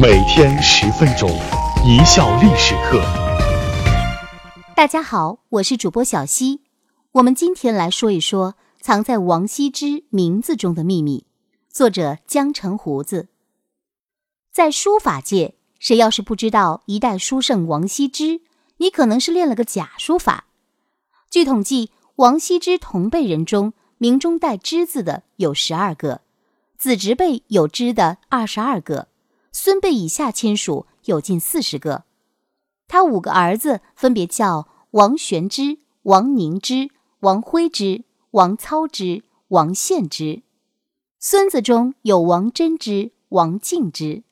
每天十分钟，一笑历史课。大家好，我是主播小溪。我们今天来说一说藏在王羲之名字中的秘密。作者江城胡子。在书法界，谁要是不知道一代书圣王羲之，你可能是练了个假书法。据统计，王羲之同辈人中，名中带“之”字的有十二个，子侄辈有“之”的二十二个。孙辈以下亲属有近四十个，他五个儿子分别叫王玄之、王凝之、王徽之、王操之、王献之。孙子中有王真之、王敬之。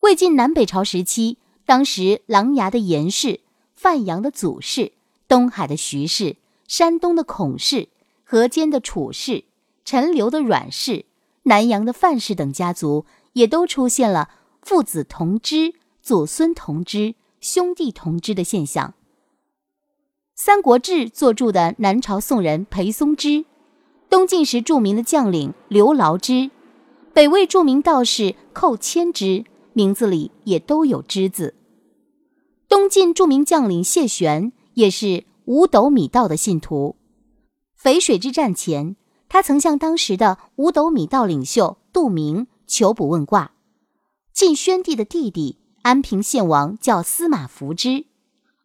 魏晋南北朝时期，当时琅琊的严氏、范阳的祖氏、东海的徐氏、山东的孔氏、河间的楚氏、陈留的阮氏、南阳的范氏等家族。也都出现了父子同支、祖孙同支、兄弟同支的现象。《三国志》作著的南朝宋人裴松之，东晋时著名的将领刘牢之，北魏著名道士寇谦之，名字里也都有“之”字。东晋著名将领谢玄也是五斗米道的信徒。淝水之战前，他曾向当时的五斗米道领袖杜明。求卜问卦，晋宣帝的弟弟安平献王叫司马孚之，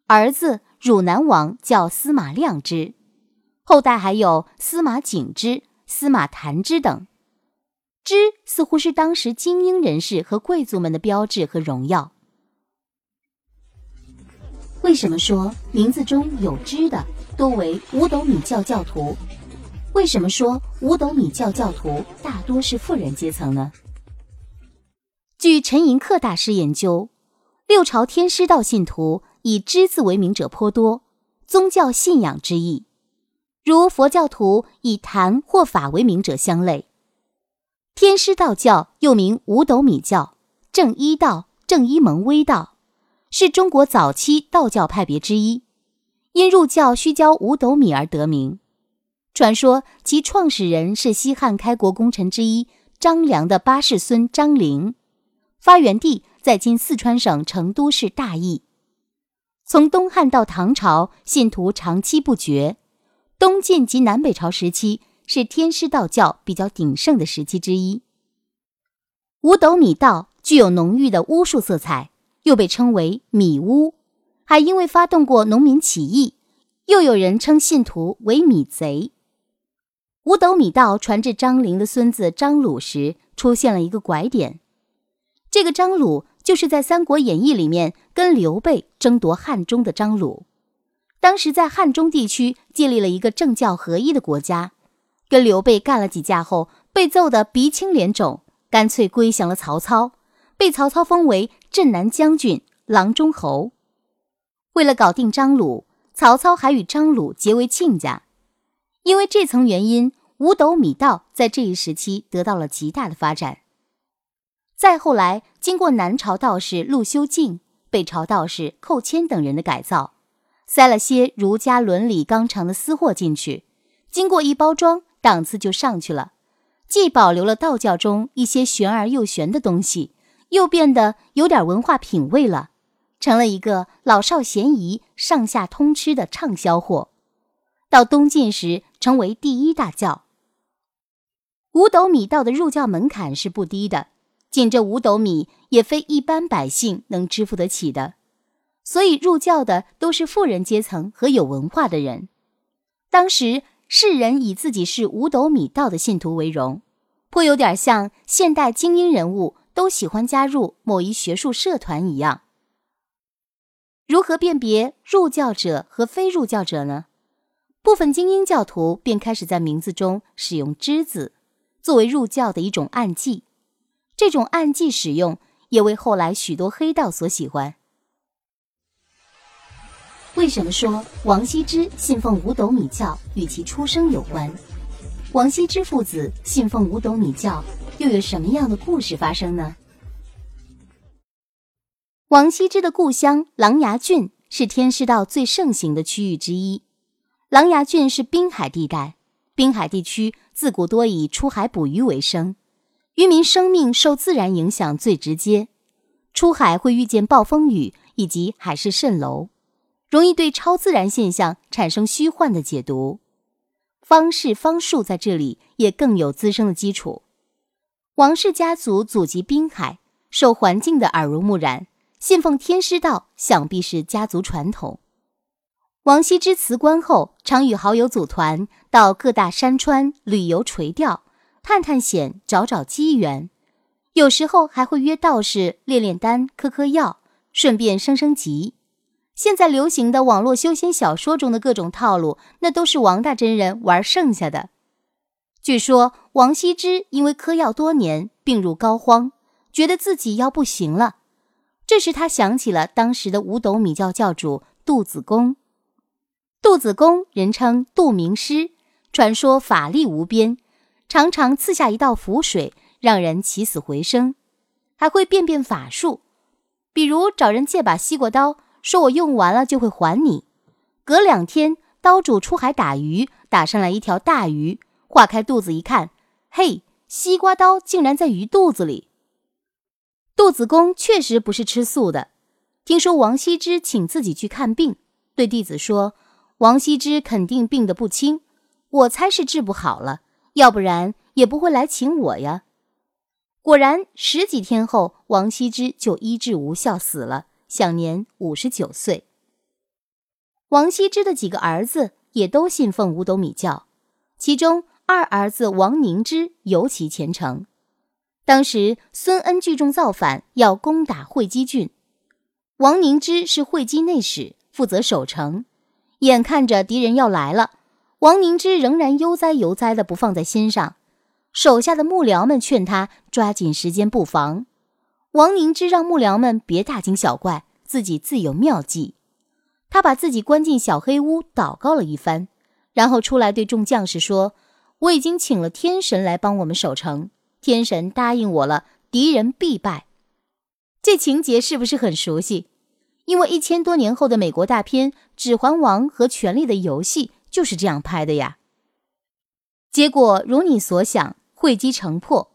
儿子汝南王叫司马亮之，后代还有司马景之、司马谈之等。之似乎是当时精英人士和贵族们的标志和荣耀。为什么说名字中有之的多为五斗米教教徒？为什么说五斗米教教徒大多是富人阶层呢？据陈寅恪大师研究，六朝天师道信徒以“之”字为名者颇多，宗教信仰之意，如佛教徒以坛或法为名者相类。天师道教又名五斗米教、正一道、正一蒙威道，是中国早期道教派别之一，因入教需交五斗米而得名。传说其创始人是西汉开国功臣之一张良的八世孙张陵。发源地在今四川省成都市大邑。从东汉到唐朝，信徒长期不绝。东晋及南北朝时期是天师道教比较鼎盛的时期之一。五斗米道具有浓郁的巫术色彩，又被称为米巫，还因为发动过农民起义，又有人称信徒为米贼。五斗米道传至张陵的孙子张鲁时，出现了一个拐点。这个张鲁就是在《三国演义》里面跟刘备争夺汉中的张鲁，当时在汉中地区建立了一个政教合一的国家，跟刘备干了几架后，被揍得鼻青脸肿，干脆归降了曹操，被曹操封为镇南将军、郎中侯。为了搞定张鲁，曹操还与张鲁结为亲家，因为这层原因，五斗米道在这一时期得到了极大的发展。再后来，经过南朝道士陆修静、北朝道士寇谦等人的改造，塞了些儒家伦理纲常的私货进去，经过一包装，档次就上去了。既保留了道教中一些玄而又玄的东西，又变得有点文化品味了，成了一个老少咸宜、上下通吃的畅销货。到东晋时，成为第一大教。五斗米道的入教门槛是不低的。仅这五斗米也非一般百姓能支付得起的，所以入教的都是富人阶层和有文化的人。当时世人以自己是五斗米道的信徒为荣，颇有点像现代精英人物都喜欢加入某一学术社团一样。如何辨别入教者和非入教者呢？部分精英教徒便开始在名字中使用“之”字，作为入教的一种暗记。这种暗记使用也为后来许多黑道所喜欢。为什么说王羲之信奉五斗米教与其出生有关？王羲之父子信奉五斗米教，又有什么样的故事发生呢？王羲之的故乡琅琊郡是天师道最盛行的区域之一。琅琊郡是滨海地带，滨海地区自古多以出海捕鱼为生。渔民生命受自然影响最直接，出海会遇见暴风雨以及海市蜃楼，容易对超自然现象产生虚幻的解读。方氏方术在这里也更有滋生的基础。王氏家族祖籍滨海，受环境的耳濡目染，信奉天师道，想必是家族传统。王羲之辞官后，常与好友组团到各大山川旅游垂钓，探探险，找找机缘。有时候还会约道士炼炼丹、嗑嗑药，顺便升升级。现在流行的网络修仙小说中的各种套路，那都是王大真人玩剩下的。据说王羲之因为嗑药多年，病入膏肓，觉得自己要不行了。这时他想起了当时的五斗米教教主杜子公。杜子公人称杜明师，传说法力无边，常常赐下一道符水，让人起死回生，还会变变法术，比如找人借把西瓜刀，说我用完了就会还你。隔两天，刀主出海打鱼，打上来一条大鱼。化开肚子一看，嘿，西瓜刀竟然在鱼肚子里。杜子公确实不是吃素的。听说王羲之请自己去看病，对弟子说：“王羲之肯定病得不轻，我猜是治不好了，要不然也不会来请我呀。”果然，十几天后，王羲之就医治无效死了，享年五十九岁。王羲之的几个儿子也都信奉五斗米教，其中。二儿子王凝之尤其虔诚。当时孙恩聚众造反，要攻打会稽郡，王凝之是会稽内史，负责守城。眼看着敌人要来了，王凝之仍然悠哉悠哉的不放在心上。手下的幕僚们劝他抓紧时间布防。王凝之让幕僚们别大惊小怪，自己自有妙计。他把自己关进小黑屋，祷告了一番，然后出来对众将士说。我已经请了天神来帮我们守城，天神答应我了，敌人必败。这情节是不是很熟悉？因为一千多年后的美国大片《指环王》和《权力的游戏》就是这样拍的呀。结果如你所想，会稽城破，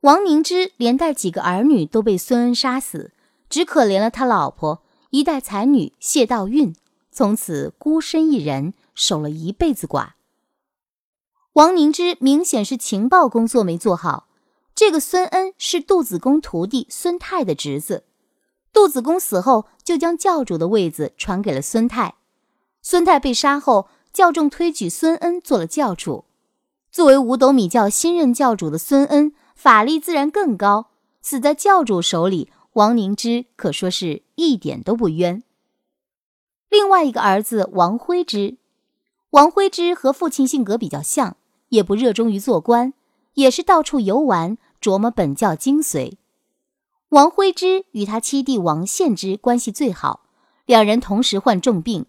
王凝之连带几个儿女都被孙恩杀死，只可怜了他老婆一代才女谢道韫，从此孤身一人，守了一辈子寡。王凝之明显是情报工作没做好。这个孙恩是杜子公徒弟孙泰的侄子，杜子公死后就将教主的位子传给了孙泰。孙泰被杀后，教众推举孙恩做了教主。作为五斗米教新任教主的孙恩，法力自然更高。死在教主手里，王凝之可说是一点都不冤。另外一个儿子王徽之，王徽之和父亲性格比较像。也不热衷于做官，也是到处游玩，琢磨本教精髓。王徽之与他七弟王献之关系最好，两人同时患重病。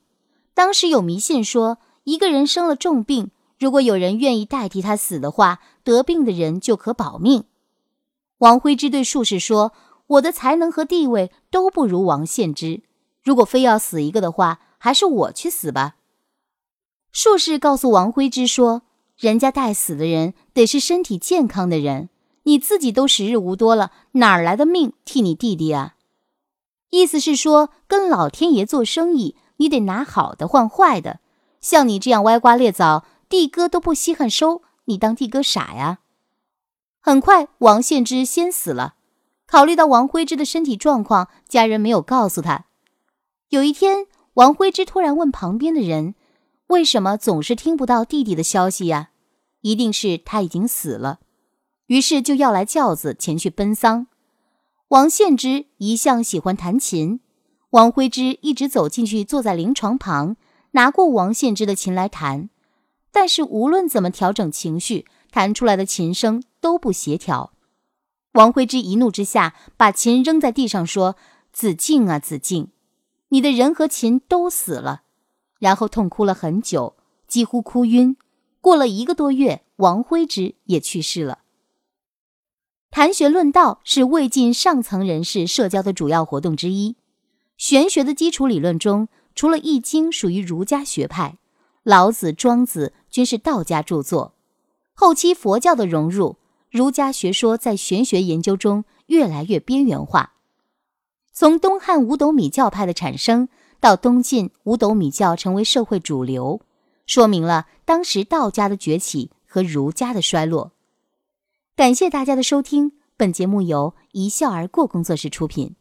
当时有迷信说，一个人生了重病，如果有人愿意代替他死的话，得病的人就可保命。王徽之对术士说：“我的才能和地位都不如王献之，如果非要死一个的话，还是我去死吧。”术士告诉王徽之说。人家待死的人得是身体健康的人，你自己都时日无多了，哪儿来的命替你弟弟啊？意思是说，跟老天爷做生意，你得拿好的换坏的。像你这样歪瓜裂枣，地哥都不稀罕收，你当地哥傻呀？很快，王献之先死了。考虑到王徽之的身体状况，家人没有告诉他。有一天，王徽之突然问旁边的人：“为什么总是听不到弟弟的消息呀？”一定是他已经死了，于是就要来轿子前去奔丧。王献之一向喜欢弹琴，王徽之一直走进去，坐在灵床旁，拿过王献之的琴来弹。但是无论怎么调整情绪，弹出来的琴声都不协调。王徽之一怒之下，把琴扔在地上，说：“子敬啊，子敬，你的人和琴都死了。”然后痛哭了很久，几乎哭晕。过了一个多月，王徽之也去世了。谈学论道是魏晋上层人士社交的主要活动之一。玄学的基础理论中，除了《易经》属于儒家学派，老子、庄子均是道家著作。后期佛教的融入，儒家学说在玄学研究中越来越边缘化。从东汉五斗米教派的产生到东晋五斗米教成为社会主流，说明了当时道家的崛起和儒家的衰落。感谢大家的收听，本节目由一笑而过工作室出品。